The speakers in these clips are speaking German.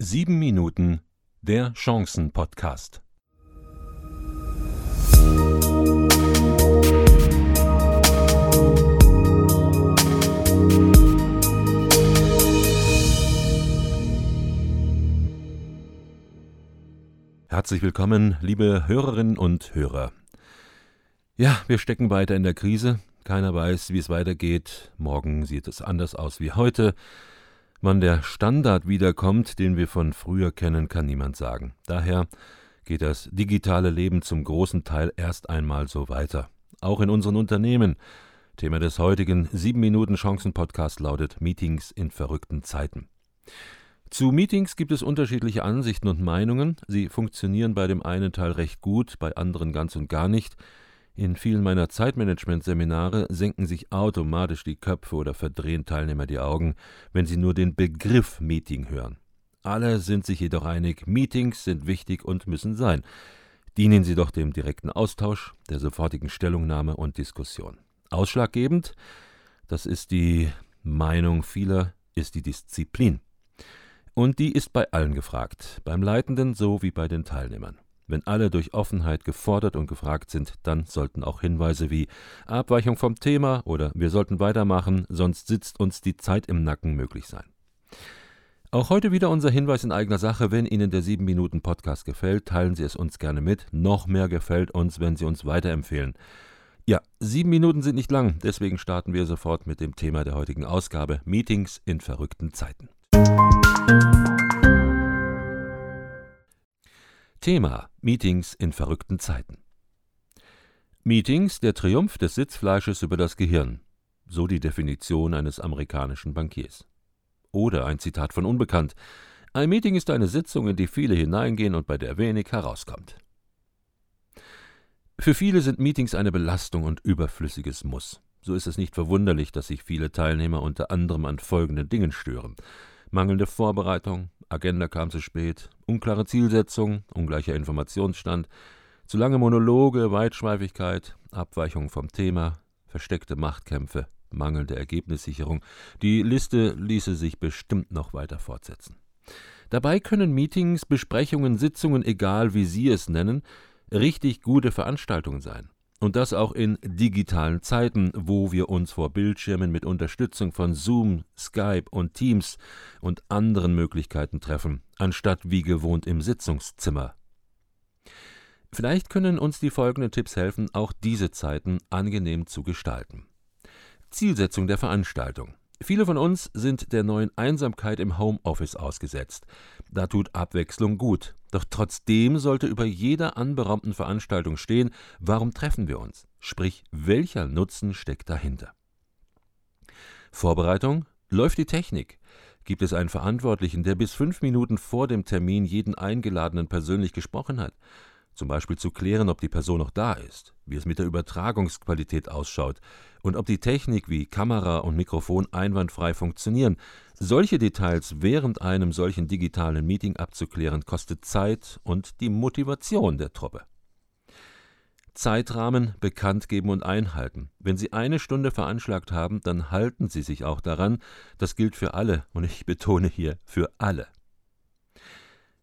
Sieben Minuten der Chancen-Podcast. Herzlich willkommen, liebe Hörerinnen und Hörer. Ja, wir stecken weiter in der Krise. Keiner weiß, wie es weitergeht. Morgen sieht es anders aus wie heute. Wann der Standard wiederkommt, den wir von früher kennen, kann niemand sagen. Daher geht das digitale Leben zum großen Teil erst einmal so weiter. Auch in unseren Unternehmen. Thema des heutigen 7 Minuten Chancen Podcast lautet Meetings in verrückten Zeiten. Zu Meetings gibt es unterschiedliche Ansichten und Meinungen. Sie funktionieren bei dem einen Teil recht gut, bei anderen ganz und gar nicht. In vielen meiner Zeitmanagement-Seminare senken sich automatisch die Köpfe oder verdrehen Teilnehmer die Augen, wenn sie nur den Begriff Meeting hören. Alle sind sich jedoch einig, Meetings sind wichtig und müssen sein. Dienen sie doch dem direkten Austausch, der sofortigen Stellungnahme und Diskussion. Ausschlaggebend, das ist die Meinung vieler, ist die Disziplin. Und die ist bei allen gefragt, beim Leitenden so wie bei den Teilnehmern. Wenn alle durch Offenheit gefordert und gefragt sind, dann sollten auch Hinweise wie Abweichung vom Thema oder wir sollten weitermachen, sonst sitzt uns die Zeit im Nacken möglich sein. Auch heute wieder unser Hinweis in eigener Sache. Wenn Ihnen der 7 Minuten Podcast gefällt, teilen Sie es uns gerne mit. Noch mehr gefällt uns, wenn Sie uns weiterempfehlen. Ja, sieben Minuten sind nicht lang, deswegen starten wir sofort mit dem Thema der heutigen Ausgabe Meetings in verrückten Zeiten. Thema Meetings in verrückten Zeiten. Meetings der Triumph des Sitzfleisches über das Gehirn, so die Definition eines amerikanischen Bankiers. Oder ein Zitat von Unbekannt: Ein Meeting ist eine Sitzung, in die viele hineingehen und bei der wenig herauskommt. Für viele sind Meetings eine Belastung und überflüssiges Muss. So ist es nicht verwunderlich, dass sich viele Teilnehmer unter anderem an folgenden Dingen stören: mangelnde Vorbereitung, Agenda kam zu spät, unklare Zielsetzung, ungleicher Informationsstand, zu lange Monologe, Weitschweifigkeit, Abweichung vom Thema, versteckte Machtkämpfe, mangelnde Ergebnissicherung. Die Liste ließe sich bestimmt noch weiter fortsetzen. Dabei können Meetings, Besprechungen, Sitzungen, egal wie Sie es nennen, richtig gute Veranstaltungen sein. Und das auch in digitalen Zeiten, wo wir uns vor Bildschirmen mit Unterstützung von Zoom, Skype und Teams und anderen Möglichkeiten treffen, anstatt wie gewohnt im Sitzungszimmer. Vielleicht können uns die folgenden Tipps helfen, auch diese Zeiten angenehm zu gestalten. Zielsetzung der Veranstaltung. Viele von uns sind der neuen Einsamkeit im Homeoffice ausgesetzt. Da tut Abwechslung gut. Doch trotzdem sollte über jeder anberaumten Veranstaltung stehen, warum treffen wir uns? Sprich, welcher Nutzen steckt dahinter? Vorbereitung? Läuft die Technik? Gibt es einen Verantwortlichen, der bis fünf Minuten vor dem Termin jeden Eingeladenen persönlich gesprochen hat? Zum Beispiel zu klären, ob die Person noch da ist, wie es mit der Übertragungsqualität ausschaut und ob die Technik wie Kamera und Mikrofon einwandfrei funktionieren. Solche Details während einem solchen digitalen Meeting abzuklären, kostet Zeit und die Motivation der Truppe. Zeitrahmen bekannt geben und einhalten. Wenn Sie eine Stunde veranschlagt haben, dann halten Sie sich auch daran. Das gilt für alle und ich betone hier für alle.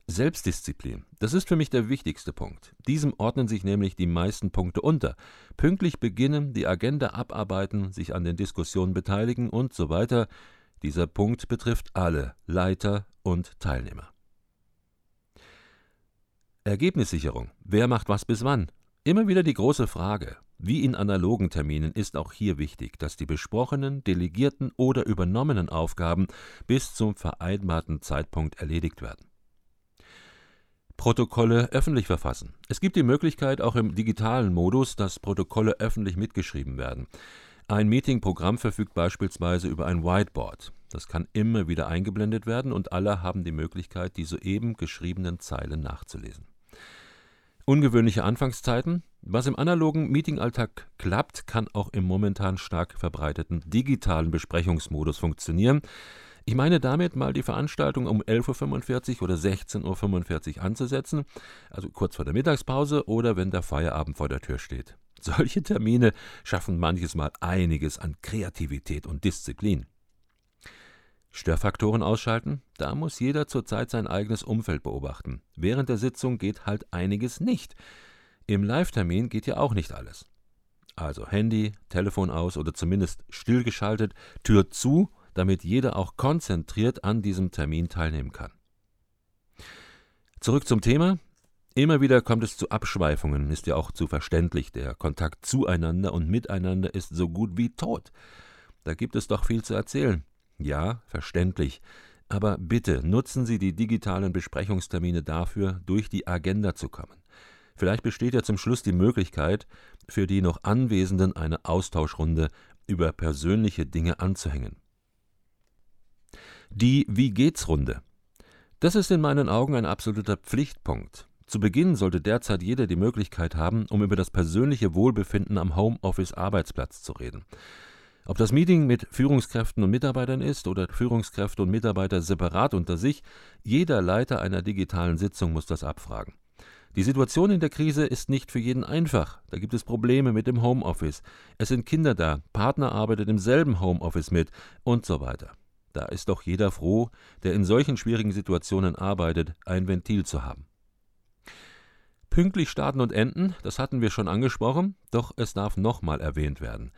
Selbstdisziplin, das ist für mich der wichtigste Punkt. Diesem ordnen sich nämlich die meisten Punkte unter. Pünktlich beginnen, die Agenda abarbeiten, sich an den Diskussionen beteiligen und so weiter. Dieser Punkt betrifft alle Leiter und Teilnehmer. Ergebnissicherung. Wer macht was bis wann? Immer wieder die große Frage. Wie in analogen Terminen ist auch hier wichtig, dass die besprochenen, delegierten oder übernommenen Aufgaben bis zum vereinbarten Zeitpunkt erledigt werden. Protokolle öffentlich verfassen. Es gibt die Möglichkeit, auch im digitalen Modus, dass Protokolle öffentlich mitgeschrieben werden. Ein Meetingprogramm verfügt beispielsweise über ein Whiteboard. Das kann immer wieder eingeblendet werden und alle haben die Möglichkeit, die soeben geschriebenen Zeilen nachzulesen. Ungewöhnliche Anfangszeiten. Was im analogen Meetingalltag klappt, kann auch im momentan stark verbreiteten digitalen Besprechungsmodus funktionieren. Ich meine damit mal die Veranstaltung um 11.45 Uhr oder 16.45 Uhr anzusetzen, also kurz vor der Mittagspause oder wenn der Feierabend vor der Tür steht. Solche Termine schaffen manches Mal einiges an Kreativität und Disziplin. Störfaktoren ausschalten? Da muss jeder zurzeit sein eigenes Umfeld beobachten. Während der Sitzung geht halt einiges nicht. Im Live-Termin geht ja auch nicht alles. Also Handy, Telefon aus oder zumindest stillgeschaltet, Tür zu, damit jeder auch konzentriert an diesem Termin teilnehmen kann. Zurück zum Thema. Immer wieder kommt es zu Abschweifungen, ist ja auch zu verständlich. Der Kontakt zueinander und miteinander ist so gut wie tot. Da gibt es doch viel zu erzählen. Ja, verständlich. Aber bitte nutzen Sie die digitalen Besprechungstermine dafür, durch die Agenda zu kommen. Vielleicht besteht ja zum Schluss die Möglichkeit, für die noch Anwesenden eine Austauschrunde über persönliche Dinge anzuhängen. Die Wie geht's Runde. Das ist in meinen Augen ein absoluter Pflichtpunkt. Zu Beginn sollte derzeit jeder die Möglichkeit haben, um über das persönliche Wohlbefinden am Homeoffice-Arbeitsplatz zu reden. Ob das Meeting mit Führungskräften und Mitarbeitern ist oder Führungskräfte und Mitarbeiter separat unter sich, jeder Leiter einer digitalen Sitzung muss das abfragen. Die Situation in der Krise ist nicht für jeden einfach. Da gibt es Probleme mit dem Homeoffice. Es sind Kinder da, Partner arbeitet im selben Homeoffice mit und so weiter. Da ist doch jeder froh, der in solchen schwierigen Situationen arbeitet, ein Ventil zu haben. Pünktlich starten und enden, das hatten wir schon angesprochen, doch es darf nochmal erwähnt werden.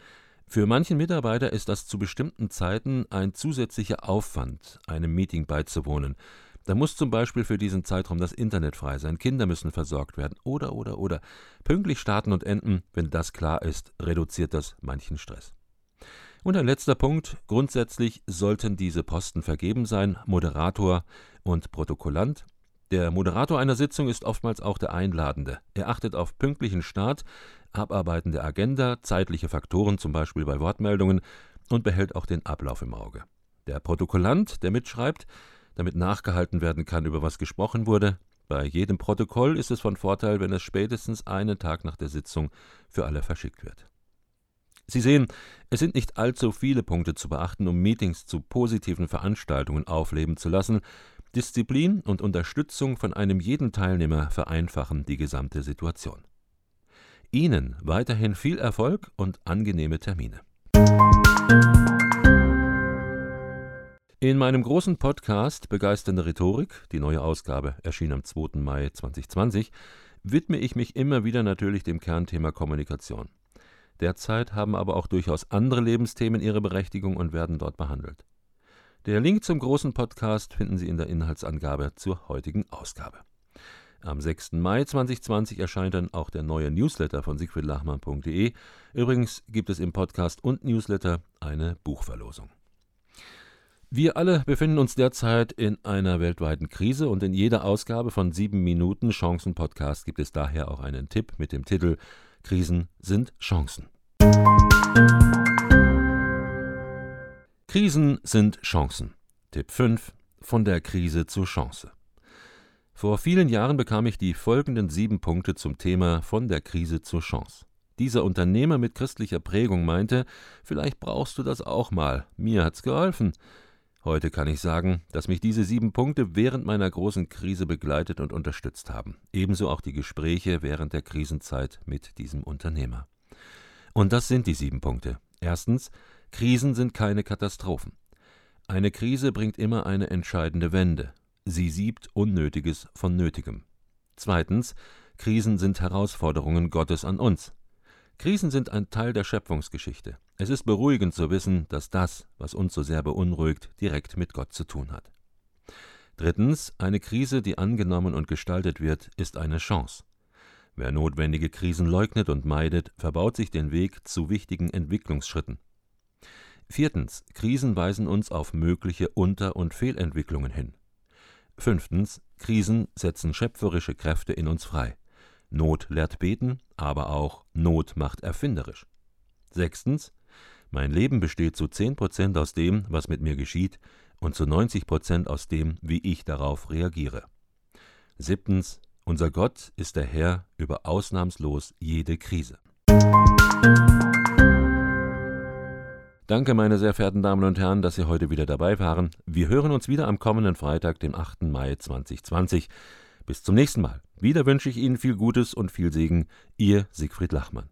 Für manchen Mitarbeiter ist das zu bestimmten Zeiten ein zusätzlicher Aufwand, einem Meeting beizuwohnen. Da muss zum Beispiel für diesen Zeitraum das Internet frei sein, Kinder müssen versorgt werden oder oder oder. Pünktlich starten und enden, wenn das klar ist, reduziert das manchen Stress. Und ein letzter Punkt, grundsätzlich sollten diese Posten vergeben sein, Moderator und Protokollant. Der Moderator einer Sitzung ist oftmals auch der Einladende. Er achtet auf pünktlichen Start, Abarbeiten der Agenda, zeitliche Faktoren, zum Beispiel bei Wortmeldungen, und behält auch den Ablauf im Auge. Der Protokollant, der mitschreibt, damit nachgehalten werden kann, über was gesprochen wurde. Bei jedem Protokoll ist es von Vorteil, wenn es spätestens einen Tag nach der Sitzung für alle verschickt wird. Sie sehen, es sind nicht allzu viele Punkte zu beachten, um Meetings zu positiven Veranstaltungen aufleben zu lassen. Disziplin und Unterstützung von einem jeden Teilnehmer vereinfachen die gesamte Situation. Ihnen weiterhin viel Erfolg und angenehme Termine. In meinem großen Podcast Begeisternde Rhetorik, die neue Ausgabe erschien am 2. Mai 2020, widme ich mich immer wieder natürlich dem Kernthema Kommunikation. Derzeit haben aber auch durchaus andere Lebensthemen ihre Berechtigung und werden dort behandelt. Der Link zum großen Podcast finden Sie in der Inhaltsangabe zur heutigen Ausgabe. Am 6. Mai 2020 erscheint dann auch der neue Newsletter von siegfriedlachmann.de. Übrigens gibt es im Podcast und Newsletter eine Buchverlosung. Wir alle befinden uns derzeit in einer weltweiten Krise und in jeder Ausgabe von 7 Minuten Chancen Podcast gibt es daher auch einen Tipp mit dem Titel Krisen sind Chancen. Krisen sind Chancen. Tipp 5 von der Krise zur Chance. Vor vielen Jahren bekam ich die folgenden sieben Punkte zum Thema von der Krise zur Chance. Dieser Unternehmer mit christlicher Prägung meinte, vielleicht brauchst du das auch mal. Mir hat's geholfen. Heute kann ich sagen, dass mich diese sieben Punkte während meiner großen Krise begleitet und unterstützt haben. Ebenso auch die Gespräche während der Krisenzeit mit diesem Unternehmer. Und das sind die sieben Punkte. Erstens, Krisen sind keine Katastrophen. Eine Krise bringt immer eine entscheidende Wende. Sie siebt Unnötiges von Nötigem. Zweitens, Krisen sind Herausforderungen Gottes an uns. Krisen sind ein Teil der Schöpfungsgeschichte. Es ist beruhigend zu wissen, dass das, was uns so sehr beunruhigt, direkt mit Gott zu tun hat. Drittens, eine Krise, die angenommen und gestaltet wird, ist eine Chance. Wer notwendige Krisen leugnet und meidet, verbaut sich den Weg zu wichtigen Entwicklungsschritten. Viertens, Krisen weisen uns auf mögliche Unter- und Fehlentwicklungen hin. Fünftens, Krisen setzen schöpferische Kräfte in uns frei. Not lehrt beten, aber auch Not macht erfinderisch. Sechstens, mein Leben besteht zu 10% aus dem, was mit mir geschieht, und zu 90% aus dem, wie ich darauf reagiere. Siebtens, unser Gott ist der Herr über ausnahmslos jede Krise. Danke, meine sehr verehrten Damen und Herren, dass Sie heute wieder dabei waren. Wir hören uns wieder am kommenden Freitag, dem 8. Mai 2020. Bis zum nächsten Mal. Wieder wünsche ich Ihnen viel Gutes und viel Segen. Ihr Siegfried Lachmann.